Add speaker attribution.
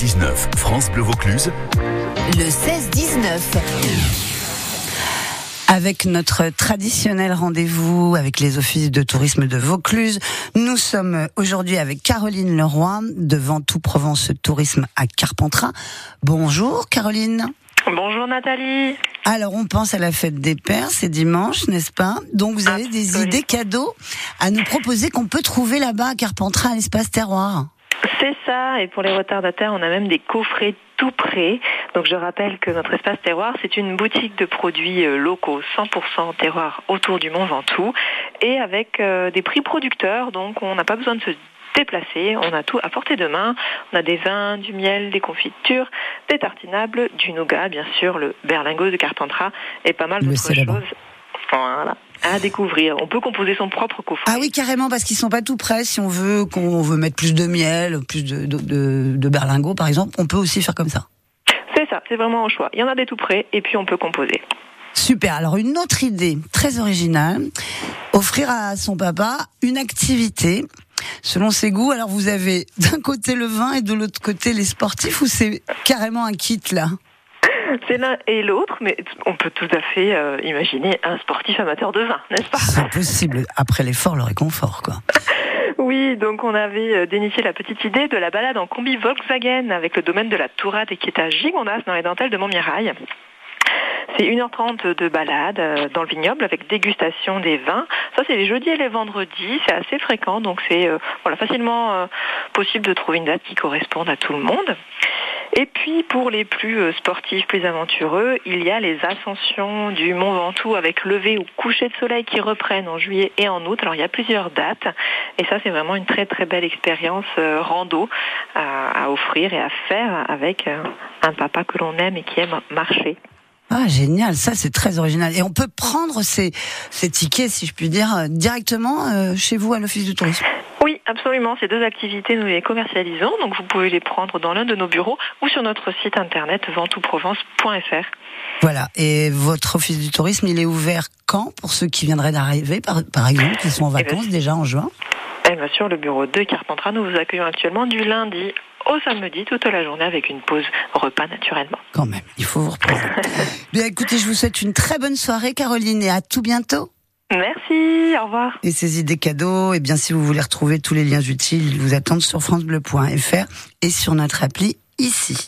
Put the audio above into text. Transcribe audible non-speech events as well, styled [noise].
Speaker 1: 16-19, France Bleu Vaucluse.
Speaker 2: Le 16-19.
Speaker 3: Avec notre traditionnel rendez-vous avec les offices de tourisme de Vaucluse, nous sommes aujourd'hui avec Caroline Leroy de Ventoux Provence Tourisme à Carpentras. Bonjour Caroline.
Speaker 4: Bonjour Nathalie.
Speaker 3: Alors on pense à la fête des pères, c'est dimanche, n'est-ce pas? Donc vous avez des idées cadeaux à nous proposer qu'on peut trouver là-bas à Carpentras à l'espace terroir.
Speaker 4: C'est ça, et pour les retardataires, on a même des coffrets tout prêts. Donc je rappelle que notre espace terroir, c'est une boutique de produits euh, locaux, 100% terroir autour du Mont Ventoux, et avec euh, des prix producteurs, donc on n'a pas besoin de se déplacer, on a tout à portée de main, on a des vins, du miel, des confitures, des tartinables, du nougat, bien sûr, le berlingot de Carpentras, et pas mal d'autres choses. Voilà, à découvrir. On peut composer son propre coffret.
Speaker 3: Ah oui, carrément, parce qu'ils sont pas tout prêts. Si on veut qu'on veut mettre plus de miel, plus de, de, de, de berlingot, par exemple, on peut aussi faire comme ça.
Speaker 4: C'est ça, c'est vraiment au choix. Il y en a des tout prêts, et puis on peut composer.
Speaker 3: Super. Alors une autre idée très originale, offrir à son papa une activité selon ses goûts. Alors vous avez d'un côté le vin et de l'autre côté les sportifs ou c'est carrément un kit là?
Speaker 4: C'est l'un et l'autre, mais on peut tout à fait euh, imaginer un sportif amateur de vin, n'est-ce pas?
Speaker 3: C'est impossible. Après l'effort, le réconfort quoi. [laughs]
Speaker 4: Oui, donc on avait euh, déniché la petite idée de la balade en combi Volkswagen avec le domaine de la Tourade et qui est à Gigondas dans les dentelles de Montmirail. C'est 1h30 de balade euh, dans le vignoble avec dégustation des vins. Ça, c'est les jeudis et les vendredis. C'est assez fréquent, donc c'est euh, voilà, facilement euh, possible de trouver une date qui corresponde à tout le monde. Et puis pour les plus euh, sportifs, plus aventureux, il y a les ascensions du Mont Ventoux avec lever ou coucher de soleil qui reprennent en juillet et en août. Alors il y a plusieurs dates et ça c'est vraiment une très très belle expérience euh, rando à, offrir et à faire avec euh, un papa que l'on aime et qui aime marcher.
Speaker 3: Ah génial, ça c'est très original. Et on peut prendre ces, tickets, si je puis dire, directement chez vous à l'office du tourisme.
Speaker 4: Absolument. Ces deux activités, nous les commercialisons. Donc vous pouvez les prendre dans l'un de nos bureaux ou sur notre site internet ventouprovence.fr.
Speaker 3: Voilà. Et votre office du tourisme, il est ouvert quand pour ceux qui viendraient d'arriver, par, par exemple, qui sont en
Speaker 4: Eh ben,
Speaker 3: vacances déjà en juin?
Speaker 4: Et bien sûr, le bureau de Carpentras, nous vous accueillons actuellement du lundi au samedi toute la journée avec une pause repas naturellement.
Speaker 3: Quand même, il faut vous reposer. [laughs] Bien écoutez, je vous souhaite une très bonne soirée, Caroline, et à tout bientôt.
Speaker 4: Merci, au revoir.
Speaker 3: Et ces idées cadeaux, et bien si vous voulez retrouver tous les liens utiles, ils vous attendent sur francebleu.fr et sur notre appli ici.